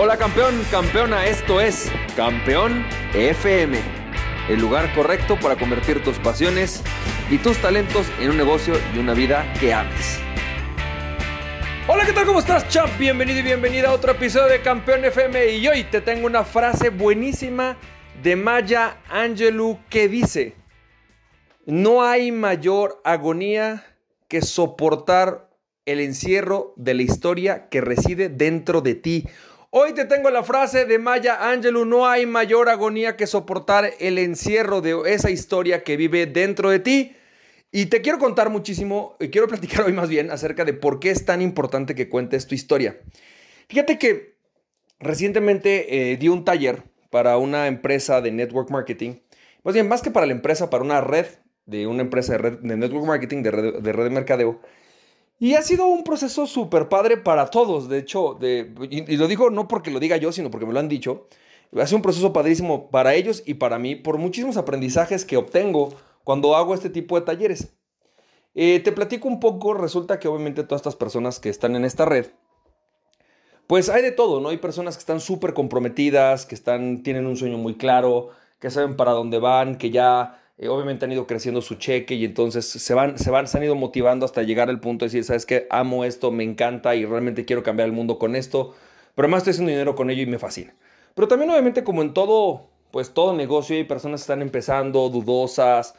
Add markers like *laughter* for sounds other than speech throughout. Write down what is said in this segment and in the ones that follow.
Hola campeón, campeona, esto es Campeón FM, el lugar correcto para convertir tus pasiones y tus talentos en un negocio y una vida que ames. Hola, ¿qué tal? ¿Cómo estás, champ? Bienvenido y bienvenida a otro episodio de Campeón FM y hoy te tengo una frase buenísima de Maya Angelou que dice, no hay mayor agonía que soportar el encierro de la historia que reside dentro de ti. Hoy te tengo la frase de Maya Angelou, no hay mayor agonía que soportar el encierro de esa historia que vive dentro de ti. Y te quiero contar muchísimo, y quiero *laughs* platicar hoy más bien acerca de por qué es tan importante que cuentes tu historia. Fíjate que recientemente eh, di un taller para una empresa de network marketing, más bien, más que para la empresa, para una red de una empresa de, red, de network marketing, de red, de red de mercadeo. Y ha sido un proceso súper padre para todos, de hecho, de, y, lo digo no porque lo diga yo, sino porque me lo han dicho. Ha sido un proceso padrísimo para ellos y para mí, por muchísimos aprendizajes que obtengo cuando hago este tipo de talleres. Eh, te platico un poco, resulta que obviamente todas estas personas que están en esta red, pues hay de todo, ¿no? Hay personas que están súper comprometidas, que están, tienen un sueño muy claro, que saben para dónde van, que ya eh, obviamente han ido creciendo su cheque y entonces se van, se van, se han ido motivando hasta llegar al punto de decir, sabes que amo esto, me encanta y realmente quiero cambiar el mundo con esto, pero además estoy haciendo dinero con ello y me fascina. Pero también obviamente como en todo, pues todo negocio hay personas que están empezando dudosas,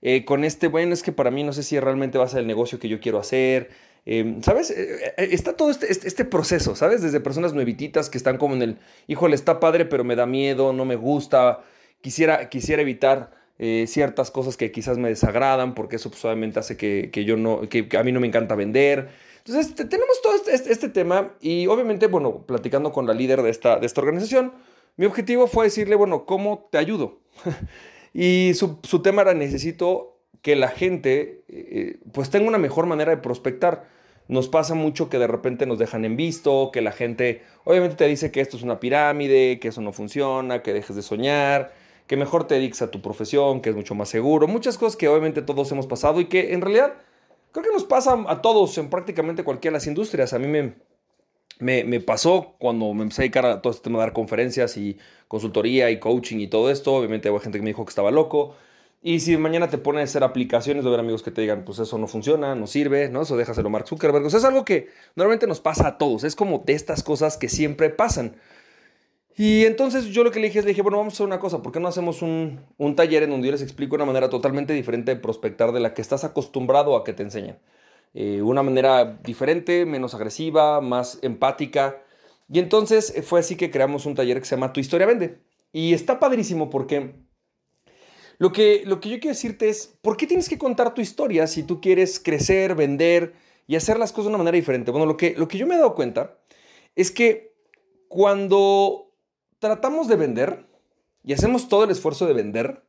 eh, con este, bueno, es que para mí no sé si realmente va a ser el negocio que yo quiero hacer. Eh, ¿Sabes? está todo este, este, este, proceso, ¿sabes? Desde personas nuevititas que están como en el, híjole, está padre, pero me da miedo, no me gusta, quisiera, quisiera evitar eh, ciertas cosas que quizás me desagradan, porque eso pues, obviamente hace que, yo no, que, a mí no me encanta vender. Entonces, tenemos todo este, este, este, tema y obviamente, bueno, platicando con la líder de esta, de esta organización, mi objetivo fue decirle, bueno, ¿cómo te ayudo? *laughs* y su, su, tema era, necesito que la gente, eh, pues tenga una mejor manera de prospectar. Nos pasa mucho que de repente nos dejan en visto, que la gente obviamente te dice que esto es una pirámide, que eso no funciona, que dejes de soñar que mejor te dediques a tu profesión, que es mucho más seguro, muchas cosas que obviamente todos hemos pasado y que en realidad creo que nos pasa a todos en prácticamente cualquiera de las industrias. A mí me, me, pasó cuando me empecé a dedicar a todo este tema de dar conferencias y consultoría y coaching y todo esto. Obviamente hubo gente que me dijo que estaba loco. Y si mañana te pones a hacer aplicaciones, de ver amigos que te digan, pues eso no funciona, no sirve, ¿no? Eso déjaselo Mark Zuckerberg. O sea, es algo que normalmente nos pasa a todos. Es como de estas cosas que siempre pasan. Y entonces yo lo que le dije es, le dije, bueno, vamos a hacer una cosa, ¿por qué no hacemos un, taller en donde yo les explico una manera totalmente diferente de prospectar de la que estás acostumbrado a que te enseñen? Eh, una manera diferente, menos agresiva, más empática. Y entonces eh, fue así que creamos un taller que se llama Tu historia vende. Y está padrísimo porque lo que, lo que yo quiero decirte es, ¿por qué tienes que contar tu historia si tú quieres crecer, vender y hacer las cosas de una manera diferente? Bueno, lo que, lo que yo me he dado cuenta es que cuando tratamos de vender y hacemos todo el esfuerzo de vender,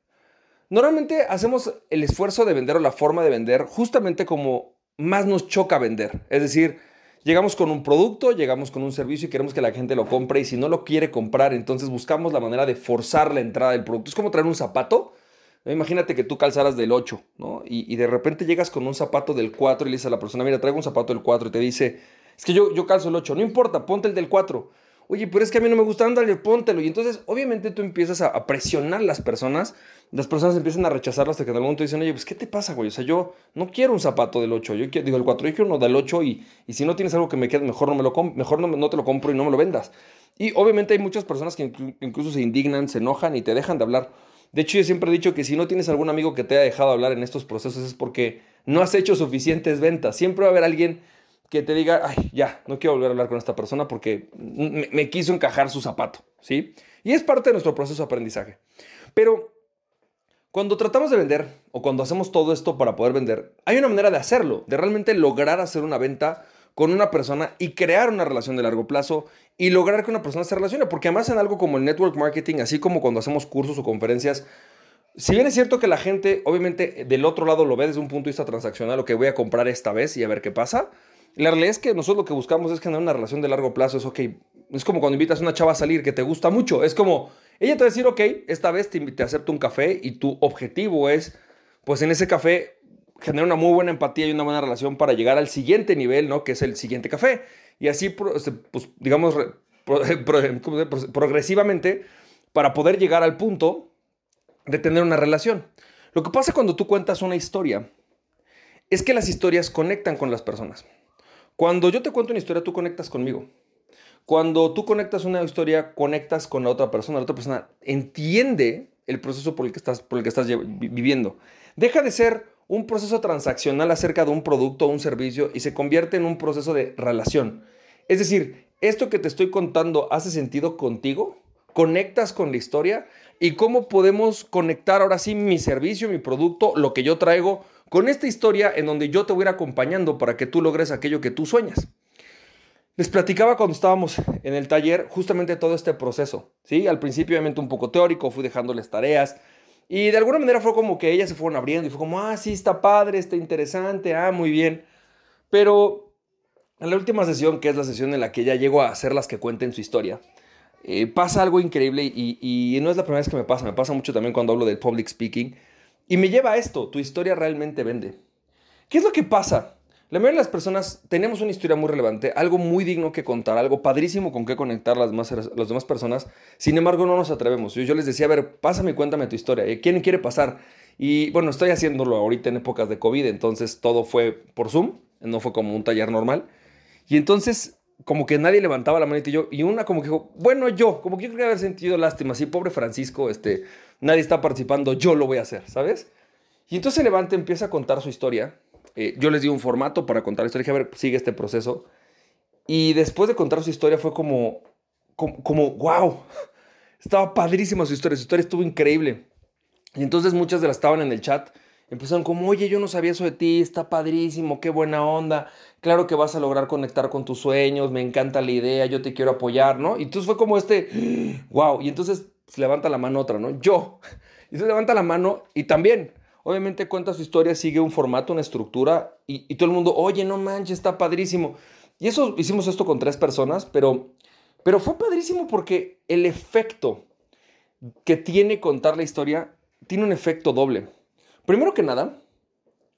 normalmente hacemos el esfuerzo de vender o la forma de vender justamente como más nos choca vender. Es decir, llegamos con un producto, llegamos con un servicio y queremos que la gente lo compre y si no lo quiere comprar, entonces buscamos la manera de forzar la entrada del producto. Es como traer un zapato. Imagínate que tú calzaras del 8, ¿no? Y, de repente llegas con un zapato del 4 y le dices a la persona, mira, traigo un zapato del 4 y te dice, es que yo, yo calzo el 8, no importa, ponte el del 4 oye, pero es que a mí no me gusta, ándale, póntelo. Y entonces, obviamente, tú empiezas a, presionar a las personas, las personas empiezan a rechazarlo hasta que en algún momento dicen, oye, pues, ¿qué te pasa, güey? O sea, yo no quiero un zapato del 8, yo quiero, digo, el 4, yo quiero uno del 8 y, y si no tienes algo que me quede, mejor no, me lo mejor no, no te lo compro y no me lo vendas. Y obviamente hay muchas personas que incluso se indignan, se enojan y te dejan de hablar. De hecho, yo siempre he dicho que si no tienes algún amigo que te haya dejado hablar en estos procesos es porque no has hecho suficientes ventas. Siempre va a haber alguien que te diga, ay, ya, no quiero volver a hablar con esta persona porque me, quiso encajar su zapato, ¿sí? Y es parte de nuestro proceso de aprendizaje. Pero cuando tratamos de vender o cuando hacemos todo esto para poder vender, hay una manera de hacerlo, de realmente lograr hacer una venta con una persona y crear una relación de largo plazo y lograr que una persona se relacione. Porque además en algo como el network marketing, así como cuando hacemos cursos o conferencias, si bien es cierto que la gente obviamente del otro lado lo ve desde un punto de vista transaccional, lo que voy a comprar esta vez y a ver qué pasa, la realidad es que nosotros lo que buscamos es generar una relación de largo plazo. Es. Es como cuando invitas a una chava a salir que te gusta mucho. Es como, ella te va a decir, ok, esta vez te, te acepto un café y tu objetivo es, pues en ese café, generar una muy buena empatía y una buena relación para llegar al siguiente nivel, ¿no? Que es el siguiente café. Y así, pues, digamos, *laughs* progresivamente para poder llegar al punto de tener una relación. Lo que pasa cuando tú cuentas una historia es que las historias conectan con las personas. Cuando yo te cuento una historia, tú conectas conmigo. Cuando tú conectas una historia, conectas con la otra persona. La otra persona entiende el proceso por el que estás, por el que estás viviendo. Deja de ser un proceso transaccional acerca de un producto o un servicio y se convierte en un proceso de relación. Es decir, esto que te estoy contando hace sentido contigo, conectas con la historia y cómo podemos conectar ahora sí mi servicio, mi producto, lo que yo traigo con esta historia en donde yo te voy a ir acompañando para que tú logres aquello que tú sueñas. Les platicaba cuando estábamos en el taller justamente todo este proceso, ¿sí? Al principio obviamente un poco teórico, fui dejándoles tareas y de alguna manera fue como que ellas se fueron abriendo y fue como, ah, sí, está padre, está interesante, ah, muy bien. Pero en la última sesión, que es la sesión en la que ya llego a hacer las que cuenten su historia, eh, pasa algo increíble y, y no es la primera vez que me pasa, me pasa mucho también cuando hablo del public speaking y me lleva a esto, tu historia realmente vende. ¿Qué es lo que pasa? La mayoría de las personas tenemos una historia muy relevante, algo muy digno que contar, algo padrísimo con que conectar las, más, las demás personas. Sin embargo, no nos atrevemos. Yo, yo les decía, a ver, pásame y cuéntame tu historia. ¿Quién quiere pasar? Y bueno, estoy haciéndolo ahorita en épocas de COVID, entonces todo fue por Zoom, no fue como un taller normal. Y entonces, como que nadie levantaba la manita y yo, y una como que dijo, bueno, yo, como que yo creo haber sentido lástima, sí, pobre Francisco, este, nadie está participando, yo lo voy a hacer, ¿sabes? Y entonces se levanta, empieza a contar su historia eh, yo les di un formato para contar la historia. Dije, a ver, sigue este proceso. Y después de contar su historia fue como, como, como, wow, estaba padrísima su historia, su historia estuvo increíble. Y entonces muchas de las estaban en el chat, empezaron como, oye, yo no sabía eso de ti, está padrísimo, qué buena onda, claro que vas a lograr conectar con tus sueños, me encanta la idea, yo te quiero apoyar, ¿no? Y entonces fue como este, wow, y entonces se levanta la mano otra, ¿no? Yo. *laughs* Y se levanta la mano y también Obviamente cuenta su historia, sigue un formato, una estructura y, todo el mundo, oye, no manches, está padrísimo. Y eso hicimos esto con tres personas, pero, pero fue padrísimo porque el efecto que tiene contar la historia tiene un efecto doble. Primero que nada,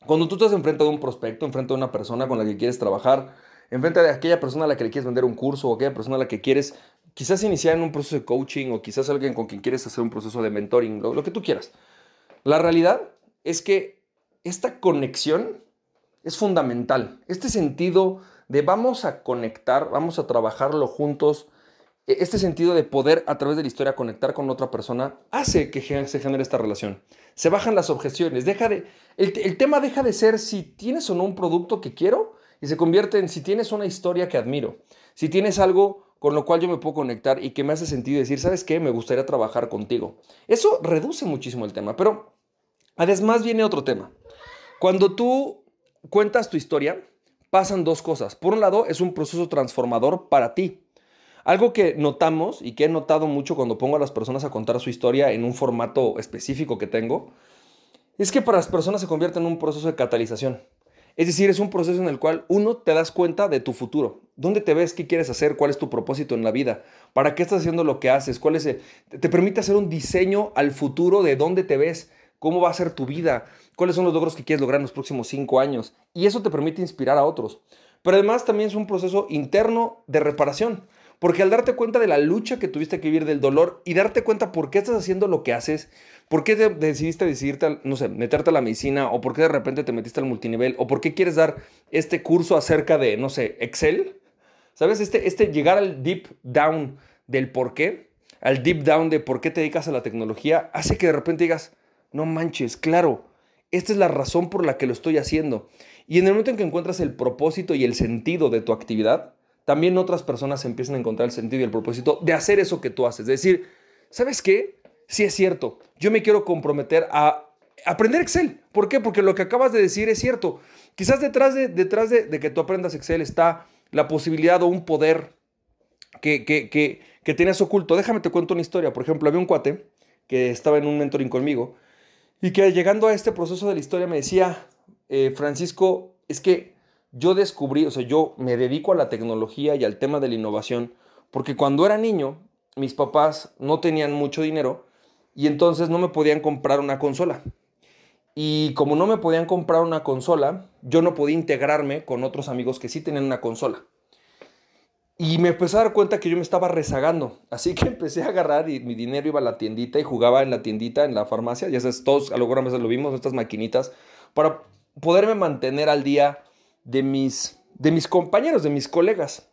cuando tú estás enfrente de un prospecto, enfrente de una persona con la que quieres trabajar, enfrente de aquella persona a la que le quieres vender un curso o aquella persona a la que quieres quizás iniciar en un proceso de coaching o quizás alguien con quien quieres hacer un proceso de mentoring, lo que tú quieras. La realidad es que esta conexión es fundamental. Este sentido de vamos a conectar, vamos a trabajarlo juntos, este sentido de poder a través de la historia conectar con otra persona hace que se genere esta relación. Se bajan las objeciones, deja de, el, el, tema deja de ser si tienes o no un producto que quiero y se convierte en si tienes una historia que admiro, si tienes algo con lo cual yo me puedo conectar y que me hace sentido decir, ¿sabes qué? Me gustaría trabajar contigo. Eso reduce muchísimo el tema, pero Además viene otro tema. Cuando tú cuentas tu historia, pasan dos cosas. Por un lado, es un proceso transformador para ti. Algo que notamos y que he notado mucho cuando pongo a las personas a contar su historia en un formato específico que tengo, es que para las personas se convierte en un proceso de catalización. Es decir, es un proceso en el cual uno te das cuenta de tu futuro. ¿Dónde te ves? ¿Qué quieres hacer? ¿Cuál es tu propósito en la vida? ¿Para qué estás haciendo lo que haces? ¿Cuál es te permite hacer un diseño al futuro de dónde te ves cómo va a ser tu vida, cuáles son los logros que quieres lograr en los próximos cinco años. Y eso te permite inspirar a otros. Pero además también es un proceso interno de reparación. Porque al darte cuenta de la lucha que tuviste que vivir, del dolor, y darte cuenta por qué estás haciendo lo que haces, por qué decidiste decidirte, no sé, meterte a la medicina, o por qué de repente te metiste al multinivel, o por qué quieres dar este curso acerca de, no sé, Excel, ¿sabes? Este, este llegar al deep down del por qué, al deep down de por qué te dedicas a la tecnología, hace que de repente digas, no manches, claro, esta es la razón por la que lo estoy haciendo. Y en el momento en que encuentras el propósito y el sentido de tu actividad, también otras personas empiezan a encontrar el sentido y el propósito de hacer eso que tú haces. Es decir, ¿sabes qué? Sí es cierto, yo me quiero comprometer a aprender Excel. ¿Por qué? Porque lo que acabas de decir es cierto. Quizás detrás de, detrás de, que tú aprendas Excel está la posibilidad o un poder que, que, que, que tienes oculto. Déjame te cuento una historia. Por ejemplo, había un cuate que estaba en un mentoring conmigo y que llegando a este proceso de la historia me decía, eh, Francisco, es que yo descubrí, o sea, yo me dedico a la tecnología y al tema de la innovación, porque cuando era niño, mis papás no tenían mucho dinero y entonces no me podían comprar una consola. Y como no me podían comprar una consola, yo no podía integrarme con otros amigos que sí tenían una consola. Y me empecé a dar cuenta que yo me estaba rezagando. Así que *laughs* empecé a agarrar y mi dinero iba a la tiendita y jugaba en la tiendita, en la farmacia. Ya sabes, todos a lo mejor a veces lo vimos, estas maquinitas, para poderme mantener al día de mis, de mis compañeros, de mis colegas.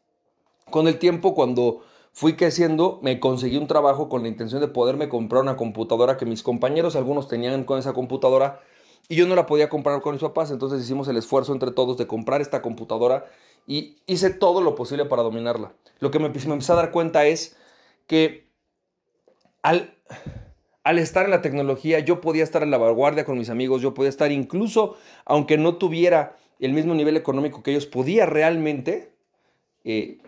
Con el tiempo, cuando fui creciendo, me conseguí un trabajo con la intención de poderme comprar una computadora que mis compañeros, algunos tenían con esa computadora, y yo no la podía comprar con mis papás. Entonces hicimos el esfuerzo entre todos de comprar esta computadora y hice todo lo posible para dominarla. Lo que me, empecé a dar cuenta es que al, al estar en la tecnología yo podía estar en la vanguardia con mis amigos, yo podía estar incluso, aunque no tuviera el mismo nivel económico que ellos, podía realmente eh,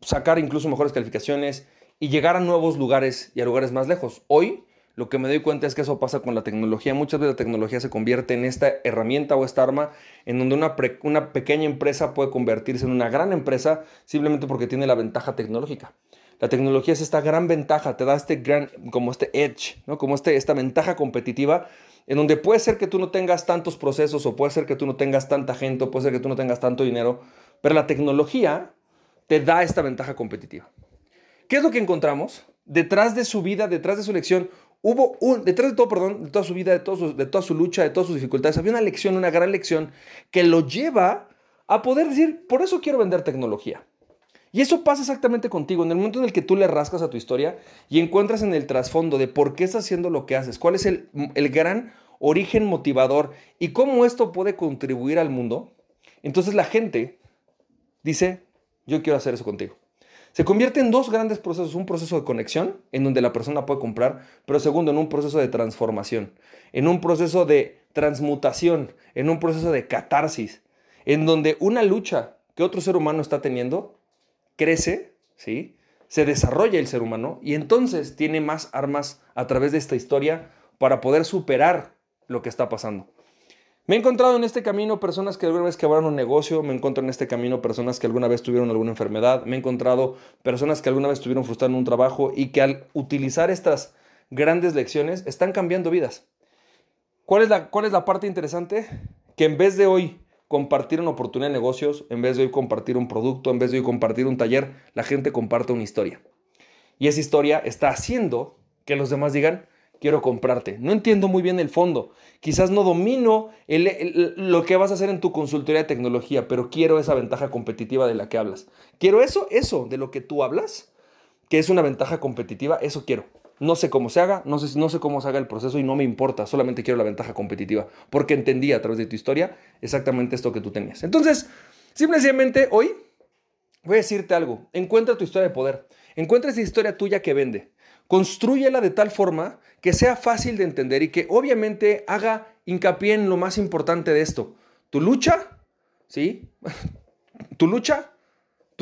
sacar incluso mejores calificaciones y llegar a nuevos lugares y a lugares más lejos. Hoy lo que me doy cuenta es que eso pasa con la tecnología. Muchas veces la tecnología se convierte en esta herramienta o esta arma en donde una, una pequeña empresa puede convertirse en una gran empresa simplemente porque tiene la ventaja tecnológica. La tecnología es esta gran ventaja, te da este gran, como este edge, ¿no? como este, esta ventaja competitiva en donde puede ser que tú no tengas tantos procesos o puede ser que tú no tengas tanta gente o puede ser que tú no tengas tanto dinero, pero la tecnología te da esta ventaja competitiva. ¿Qué es lo que encontramos? Detrás de su vida, detrás de su elección, hubo un, detrás de todo, perdón, de toda su vida, de, de toda su lucha, de todas sus dificultades, había una lección, una gran lección que lo lleva a poder decir, por eso quiero vender tecnología. Y eso pasa exactamente contigo. En el momento en el que tú le rascas a tu historia y encuentras en el trasfondo de por qué estás haciendo lo que haces, cuál es el, el gran origen motivador y cómo esto puede contribuir al mundo, entonces la gente dice, yo quiero hacer eso contigo. Se convierte en dos grandes procesos, un proceso de conexión, en donde la persona puede comprar, pero segundo, en un proceso de transformación, en un proceso de transmutación, en un proceso de catarsis, en donde una lucha que otro ser humano está teniendo crece, ¿sí? se desarrolla el ser humano y entonces tiene más armas a través de esta historia para poder superar lo que está pasando. Me he encontrado en este camino personas que alguna vez quebraron un negocio, me encuentro en este camino personas que alguna vez tuvieron alguna enfermedad, me he encontrado personas que alguna vez estuvieron frustrando un trabajo y que al utilizar estas grandes lecciones están cambiando vidas. ¿Cuál es la, cuál es la parte interesante? Que en vez de hoy compartir una oportunidad de negocios, en vez de hoy compartir un producto, en vez de hoy compartir un taller, la gente comparte una historia. Y esa historia está haciendo que los demás digan, quiero comprarte. No entiendo muy bien el fondo. Quizás no domino lo que vas a hacer en tu consultoría de tecnología, pero quiero esa ventaja competitiva de la que hablas. Quiero eso, eso de lo que tú hablas, que es una ventaja competitiva, eso quiero. No sé cómo se haga, no sé, no sé cómo se haga el proceso y no me importa, solamente quiero la ventaja competitiva, porque entendí a través de tu historia exactamente esto que tú tenías. Entonces, simplemente hoy voy a decirte algo, encuentra tu historia de poder, encuentra esa historia tuya que vende. Construyela de tal forma que sea fácil de entender y que obviamente haga hincapié en lo más importante de esto. Tu lucha, ¿sí? *laughs* Tu lucha,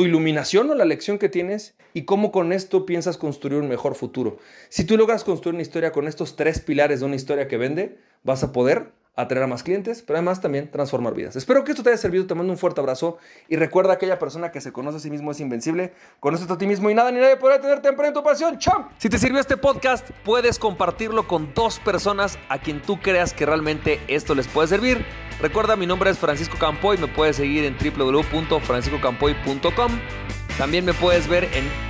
tu iluminación o la lección que tienes y cómo con esto piensas construir un mejor futuro. Si tú logras construir una historia con estos tres pilares de una historia que vende, vas a poder atraer a más clientes, pero además también transformar vidas. Espero que esto te haya servido, te mando un fuerte abrazo y recuerda aquella persona que se conoce a sí mismo es invencible, conoce a ti mismo y nada ni nadie podrá tenerte en tu pasión. ¡Chao! Si te sirvió este podcast, puedes compartirlo con dos personas a quien tú creas que realmente esto les puede servir. Recuerda, mi nombre es Francisco Campoy, me puedes seguir en www.franciscocampoy.com. También me puedes ver en